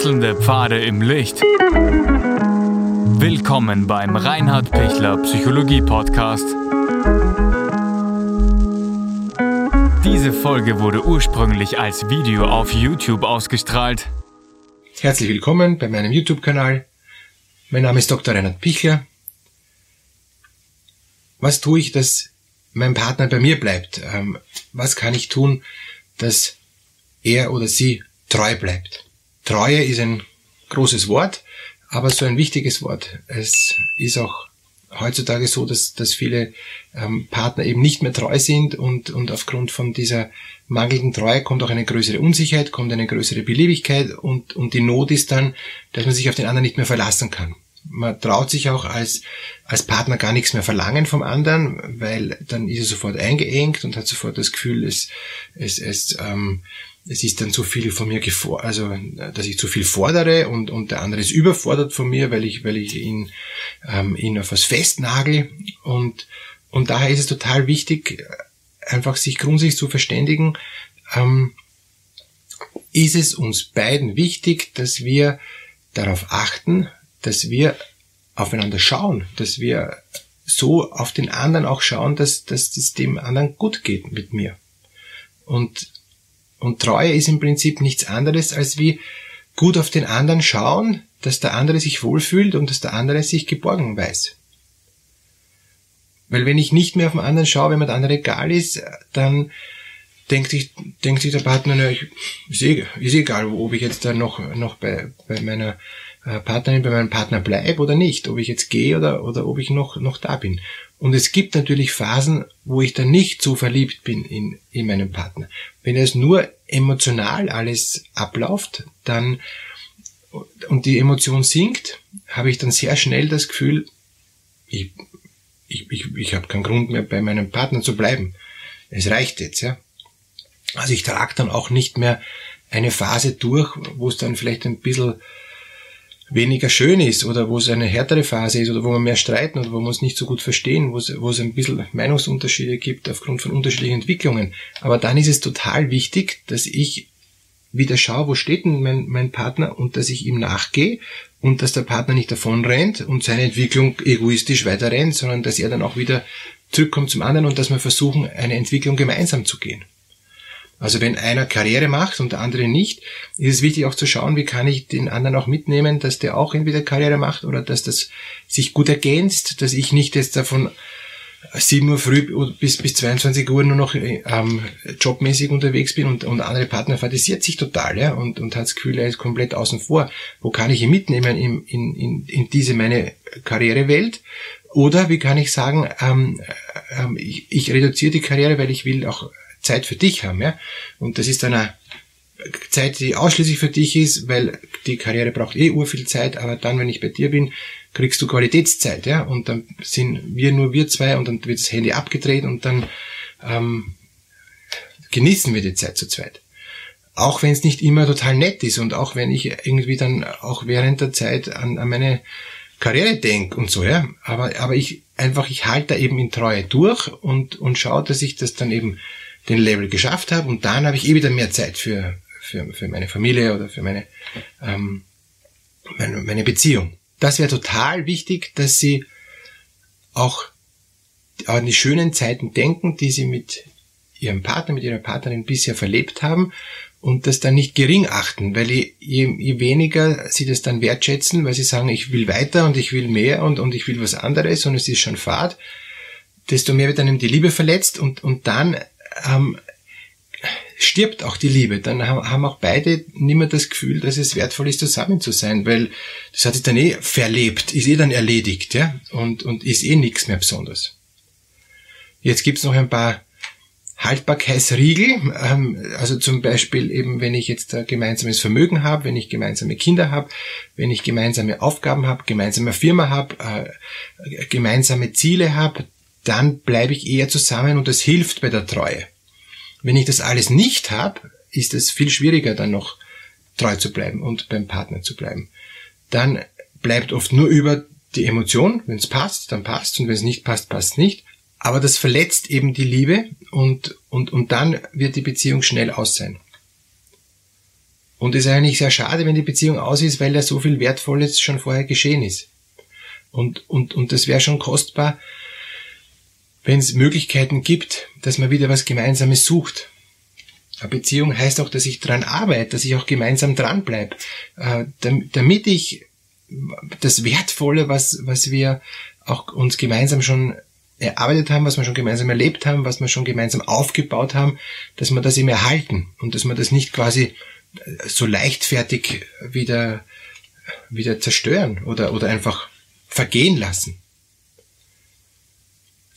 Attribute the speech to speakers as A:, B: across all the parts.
A: Wechselnde Pfade im Licht. Willkommen beim Reinhard Pichler Psychologie Podcast. Diese Folge wurde ursprünglich als Video auf YouTube ausgestrahlt.
B: Herzlich willkommen bei meinem YouTube-Kanal. Mein Name ist Dr. Reinhard Pichler. Was tue ich, dass mein Partner bei mir bleibt? Ähm, was kann ich tun, dass er oder sie treu bleibt? Treue ist ein großes Wort, aber so ein wichtiges Wort. Es ist auch heutzutage so, dass, dass viele ähm, Partner eben nicht mehr treu sind und, und aufgrund von dieser mangelnden Treue kommt auch eine größere Unsicherheit, kommt eine größere Beliebigkeit und, und die Not ist dann, dass man sich auf den anderen nicht mehr verlassen kann. Man traut sich auch als, als Partner gar nichts mehr verlangen vom anderen, weil dann ist er sofort eingeengt und hat sofort das Gefühl, es, es, es ähm, es ist dann zu viel von mir gefor also dass ich zu viel fordere und, und der andere ist überfordert von mir, weil ich, weil ich ihn, ähm, ihn auf was festnagel und, und daher ist es total wichtig, einfach sich grundsätzlich zu verständigen, ähm, ist es uns beiden wichtig, dass wir darauf achten, dass wir aufeinander schauen, dass wir so auf den anderen auch schauen, dass, dass es dem anderen gut geht mit mir. Und und Treue ist im Prinzip nichts anderes als wie gut auf den anderen schauen, dass der andere sich wohlfühlt und dass der andere sich geborgen weiß. Weil wenn ich nicht mehr auf den anderen schaue, wenn mir der andere egal ist, dann denkt sich, denkt sich der Partner, na, ich, ist, eh, ist egal, ob ich jetzt da noch, noch bei, bei meiner äh, Partnerin, bei meinem Partner bleibe oder nicht, ob ich jetzt gehe oder, oder ob ich noch, noch da bin. Und es gibt natürlich Phasen, wo ich dann nicht so verliebt bin in, in meinen Partner. Wenn es nur emotional alles abläuft, dann und die Emotion sinkt, habe ich dann sehr schnell das Gefühl, ich, ich, ich, ich habe keinen Grund mehr bei meinem Partner zu bleiben. Es reicht jetzt, ja. Also ich trage dann auch nicht mehr eine Phase durch, wo es dann vielleicht ein bisschen weniger schön ist oder wo es eine härtere Phase ist oder wo wir mehr streiten oder wo wir uns nicht so gut verstehen, wo es, wo es ein bisschen Meinungsunterschiede gibt aufgrund von unterschiedlichen Entwicklungen. Aber dann ist es total wichtig, dass ich wieder schaue, wo steht denn mein, mein Partner und dass ich ihm nachgehe und dass der Partner nicht davon rennt und seine Entwicklung egoistisch weiter rennt, sondern dass er dann auch wieder zurückkommt zum anderen und dass wir versuchen, eine Entwicklung gemeinsam zu gehen. Also wenn einer Karriere macht und der andere nicht, ist es wichtig auch zu schauen, wie kann ich den anderen auch mitnehmen, dass der auch entweder Karriere macht oder dass das sich gut ergänzt, dass ich nicht jetzt davon 7 Uhr früh bis, bis 22 Uhr nur noch ähm, jobmäßig unterwegs bin und, und andere Partner fantasiert sich total ja, und, und hat das Gefühl, er ist komplett außen vor. Wo kann ich ihn mitnehmen in, in, in, in diese meine Karrierewelt? Oder wie kann ich sagen, ähm, ähm, ich, ich reduziere die Karriere, weil ich will auch Zeit für dich haben, ja. Und das ist eine Zeit, die ausschließlich für dich ist, weil die Karriere braucht eh urviel Zeit, aber dann, wenn ich bei dir bin, kriegst du Qualitätszeit, ja. Und dann sind wir nur wir zwei und dann wird das Handy abgedreht und dann ähm, genießen wir die Zeit zu zweit. Auch wenn es nicht immer total nett ist und auch wenn ich irgendwie dann auch während der Zeit an, an meine Karriere denke und so, ja. Aber, aber ich einfach, ich halte da eben in Treue durch und, und schaue, dass ich das dann eben den Level geschafft habe und dann habe ich eh wieder mehr Zeit für, für, für meine Familie oder für meine, ähm, meine, meine Beziehung. Das wäre total wichtig, dass sie auch an die schönen Zeiten denken, die sie mit ihrem Partner, mit ihrer Partnerin bisher verlebt haben und das dann nicht gering achten, weil je, je weniger sie das dann wertschätzen, weil sie sagen, ich will weiter und ich will mehr und, und ich will was anderes und es ist schon Fahrt, desto mehr wird dann eben die Liebe verletzt und, und dann ähm, stirbt auch die Liebe. Dann haben auch beide nicht mehr das Gefühl, dass es wertvoll ist, zusammen zu sein, weil das hat sich dann eh verlebt, ist eh dann erledigt, ja, und, und ist eh nichts mehr besonders. Jetzt gibt's noch ein paar Haltbarkeitsriegel, ähm, also zum Beispiel eben, wenn ich jetzt ein gemeinsames Vermögen habe, wenn ich gemeinsame Kinder habe, wenn ich gemeinsame Aufgaben habe, gemeinsame Firma habe, äh, gemeinsame Ziele habe, dann bleibe ich eher zusammen und das hilft bei der Treue. Wenn ich das alles nicht habe, ist es viel schwieriger dann noch treu zu bleiben und beim Partner zu bleiben. Dann bleibt oft nur über die Emotion, wenn es passt, dann passt und wenn es nicht passt, passt nicht. Aber das verletzt eben die Liebe und, und, und dann wird die Beziehung schnell aus sein. Und es ist eigentlich sehr schade, wenn die Beziehung aus ist, weil da so viel Wertvolles schon vorher geschehen ist. Und, und, und das wäre schon kostbar, wenn es Möglichkeiten gibt, dass man wieder was Gemeinsames sucht. Eine Beziehung heißt auch, dass ich dran arbeite, dass ich auch gemeinsam dranbleibe, äh, damit ich das Wertvolle, was, was wir auch uns gemeinsam schon erarbeitet haben, was wir schon gemeinsam erlebt haben, was wir schon gemeinsam aufgebaut haben, dass wir das eben erhalten und dass wir das nicht quasi so leichtfertig wieder, wieder zerstören oder, oder einfach vergehen lassen.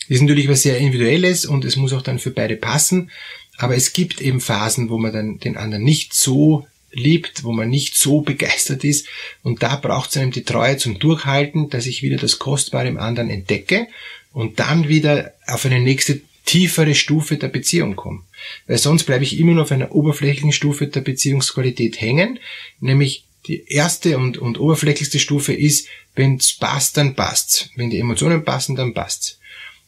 B: Das ist natürlich was sehr Individuelles und es muss auch dann für beide passen, aber es gibt eben Phasen, wo man dann den anderen nicht so liebt, wo man nicht so begeistert ist und da braucht es einem die Treue zum Durchhalten, dass ich wieder das Kostbare im anderen entdecke und dann wieder auf eine nächste tiefere Stufe der Beziehung komme. Weil sonst bleibe ich immer nur auf einer oberflächlichen Stufe der Beziehungsqualität hängen, nämlich die erste und, und oberflächlichste Stufe ist, wenn es passt, dann passt's. Wenn die Emotionen passen, dann passt's.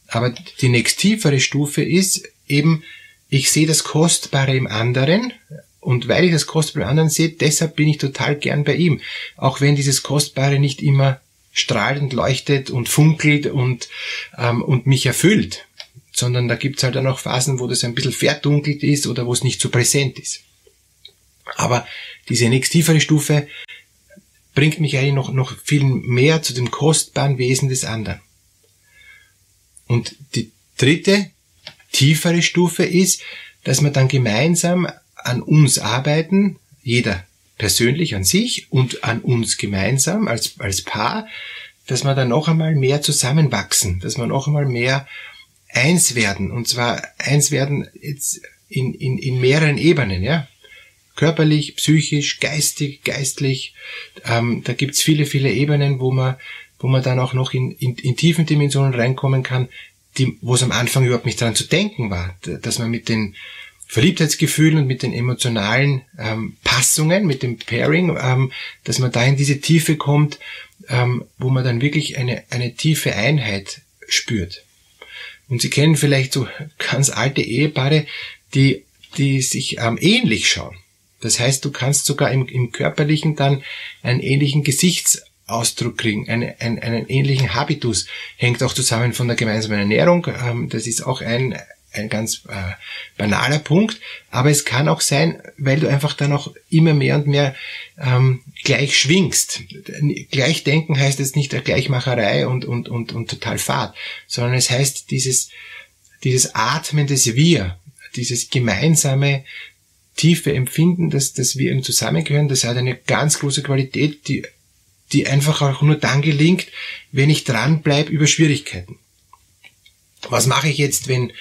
B: Aber die nächst tiefere Stufe ist eben, ich sehe das Kostbare im anderen und weil ich das Kostbare im anderen sehe, deshalb bin ich total gern bei ihm. Auch wenn dieses Kostbare nicht immer strahlt und leuchtet und funkelt und, ähm, und mich erfüllt sondern da gibt's halt dann auch Phasen, wo das ein bisschen verdunkelt ist oder wo es nicht so präsent ist. Aber diese nächst tiefere Stufe bringt mich eigentlich noch, noch viel mehr zu dem kostbaren Wesen des anderen. Und die dritte, tiefere Stufe ist, dass wir dann gemeinsam an uns arbeiten, jeder persönlich an sich und an uns gemeinsam als, als Paar, dass wir dann noch einmal mehr zusammenwachsen, dass wir noch einmal mehr eins werden. Und zwar eins werden jetzt in, in, in mehreren Ebenen, ja. Körperlich, psychisch, geistig, geistlich. Ähm, da gibt's viele, viele Ebenen, wo man, wo man dann auch noch in, in, in tiefen Dimensionen reinkommen kann, die, wo es am Anfang überhaupt nicht dran zu denken war, dass man mit den Verliebtheitsgefühlen und mit den emotionalen ähm, Passungen, mit dem Pairing, ähm, dass man da in diese Tiefe kommt, ähm, wo man dann wirklich eine, eine tiefe Einheit spürt. Und Sie kennen vielleicht so ganz alte Ehepaare, die, die sich ähm, ähnlich schauen. Das heißt, du kannst sogar im, im Körperlichen dann einen ähnlichen Gesichtsausdruck kriegen, eine, einen, einen ähnlichen Habitus. Hängt auch zusammen von der gemeinsamen Ernährung. Ähm, das ist auch ein, ein ganz äh, banaler Punkt, aber es kann auch sein, weil du einfach dann auch immer mehr und mehr ähm, gleich schwingst. Gleich denken heißt jetzt nicht der Gleichmacherei und, und, und, und total fad, sondern es heißt dieses, dieses Atmen des Wir, dieses gemeinsame tiefe Empfinden, dass, dass wir im Zusammengehören, das hat eine ganz große Qualität, die, die einfach auch nur dann gelingt, wenn ich dranbleibe über Schwierigkeiten. Was mache ich jetzt, wenn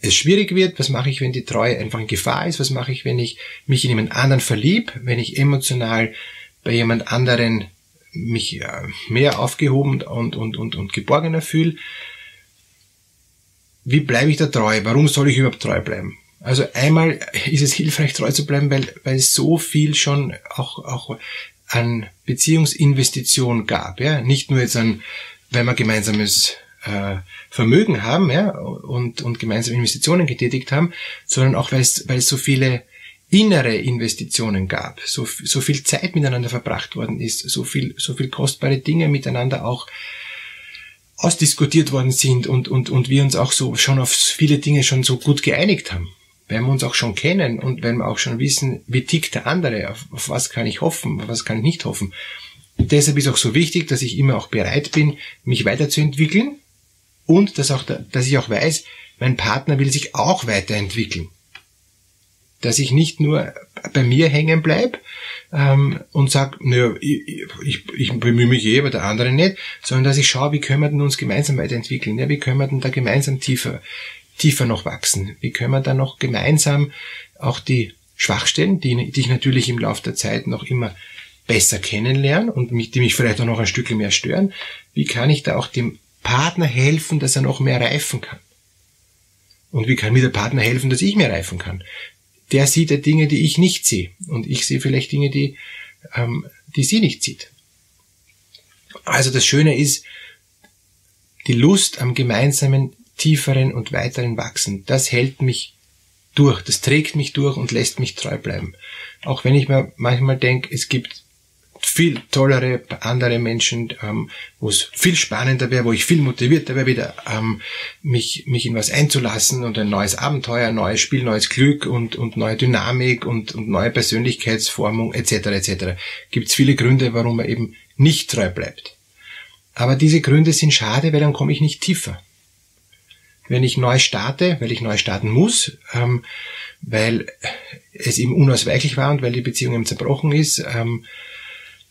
B: es schwierig wird, was mache ich, wenn die Treue einfach in Gefahr ist, was mache ich, wenn ich mich in jemand anderen verlieb, wenn ich emotional bei jemand anderen mich mehr aufgehoben und, und, und, und geborgener fühle. Wie bleibe ich da treu? Warum soll ich überhaupt treu bleiben? Also einmal ist es hilfreich, treu zu bleiben, weil, weil so viel schon auch, auch an Beziehungsinvestition gab. Ja? Nicht nur jetzt an, weil man gemeinsames äh, Vermögen haben ja, und, und gemeinsam Investitionen getätigt haben, sondern auch weil es, weil es so viele innere Investitionen gab, so, so viel Zeit miteinander verbracht worden ist, so viel, so viel kostbare Dinge miteinander auch ausdiskutiert worden sind und, und, und wir uns auch so schon auf viele Dinge schon so gut geeinigt haben. Wenn wir uns auch schon kennen und wenn wir auch schon wissen, wie tickt der andere, auf, auf was kann ich hoffen, auf was kann ich nicht hoffen. Deshalb ist auch so wichtig, dass ich immer auch bereit bin, mich weiterzuentwickeln, und dass, auch, dass ich auch weiß, mein Partner will sich auch weiterentwickeln. Dass ich nicht nur bei mir hängen bleib ähm, und sag, naja, ich, ich, ich bemühe mich eh, aber der andere nicht, sondern dass ich schaue, wie können wir denn uns gemeinsam weiterentwickeln? Ja, wie können wir denn da gemeinsam tiefer, tiefer noch wachsen? Wie können wir da noch gemeinsam auch die Schwachstellen, die, die ich natürlich im Laufe der Zeit noch immer besser kennenlernen und die mich vielleicht auch noch ein Stückchen mehr stören, wie kann ich da auch dem Partner helfen, dass er noch mehr reifen kann? Und wie kann mir der Partner helfen, dass ich mehr reifen kann? Der sieht ja Dinge, die ich nicht sehe. Und ich sehe vielleicht Dinge, die, ähm, die sie nicht sieht. Also das Schöne ist, die Lust am gemeinsamen, tieferen und weiteren Wachsen, das hält mich durch, das trägt mich durch und lässt mich treu bleiben. Auch wenn ich mir manchmal denke, es gibt viel tollere andere Menschen, ähm, wo es viel spannender wäre, wo ich viel motivierter wäre, wieder ähm, mich, mich in was einzulassen und ein neues Abenteuer, ein neues Spiel, neues Glück und, und neue Dynamik und, und neue Persönlichkeitsformung etc. etc. Gibt es viele Gründe, warum man eben nicht treu bleibt. Aber diese Gründe sind schade, weil dann komme ich nicht tiefer. Wenn ich neu starte, weil ich neu starten muss, ähm, weil es eben unausweichlich war und weil die Beziehung eben zerbrochen ist, ähm,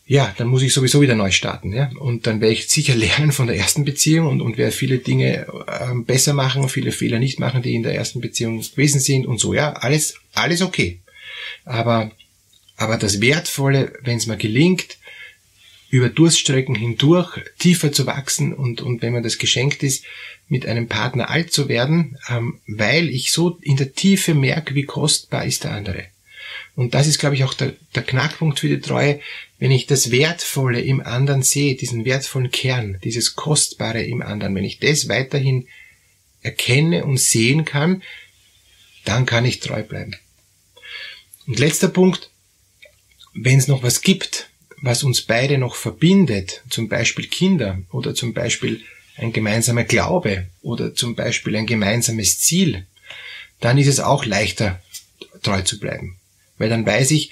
B: ja, dann muss ich sowieso wieder neu starten. Ja? Und dann werde ich sicher lernen von der ersten Beziehung und, und werde viele Dinge äh, besser machen, viele Fehler nicht machen, die in der ersten Beziehung gewesen sind und so. Ja, alles, alles okay. Aber, aber das Wertvolle, wenn es mir gelingt, über Durststrecken hindurch tiefer zu wachsen und, und wenn man das geschenkt ist, mit einem Partner alt zu werden, ähm, weil ich so in der Tiefe merke, wie kostbar ist der andere. Und das ist, glaube ich, auch der, der Knackpunkt für die Treue, wenn ich das Wertvolle im anderen sehe, diesen wertvollen Kern, dieses Kostbare im anderen, wenn ich das weiterhin erkenne und sehen kann, dann kann ich treu bleiben. Und letzter Punkt, wenn es noch was gibt, was uns beide noch verbindet, zum Beispiel Kinder oder zum Beispiel ein gemeinsamer Glaube oder zum Beispiel ein gemeinsames Ziel, dann ist es auch leichter, treu zu bleiben. Weil dann weiß ich,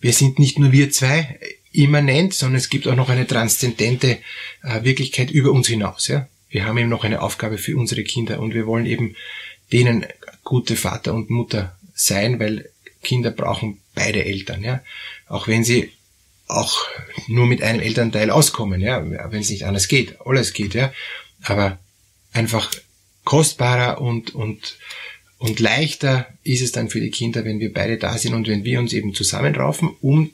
B: wir sind nicht nur wir zwei immanent, sondern es gibt auch noch eine transzendente äh, Wirklichkeit über uns hinaus. Ja? Wir haben eben noch eine Aufgabe für unsere Kinder und wir wollen eben denen gute Vater und Mutter sein, weil Kinder brauchen beide Eltern, ja. Auch wenn sie auch nur mit einem Elternteil auskommen, ja, wenn es nicht anders geht, alles geht, ja. Aber einfach kostbarer und, und, und leichter ist es dann für die Kinder, wenn wir beide da sind und wenn wir uns eben zusammenraufen, um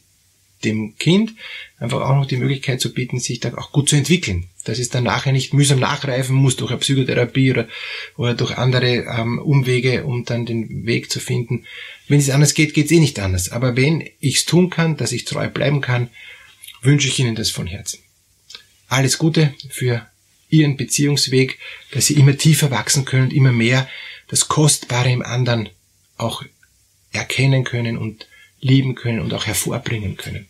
B: dem Kind einfach auch noch die Möglichkeit zu bieten, sich da auch gut zu entwickeln. Dass es dann nachher nicht mühsam nachreifen muss durch eine Psychotherapie oder, oder durch andere ähm, Umwege, um dann den Weg zu finden. Wenn es anders geht, geht es eh nicht anders. Aber wenn ich es tun kann, dass ich treu bleiben kann, wünsche ich Ihnen das von Herzen. Alles Gute für Ihren Beziehungsweg, dass Sie immer tiefer wachsen können und immer mehr das Kostbare im anderen auch erkennen können und lieben können und auch hervorbringen können.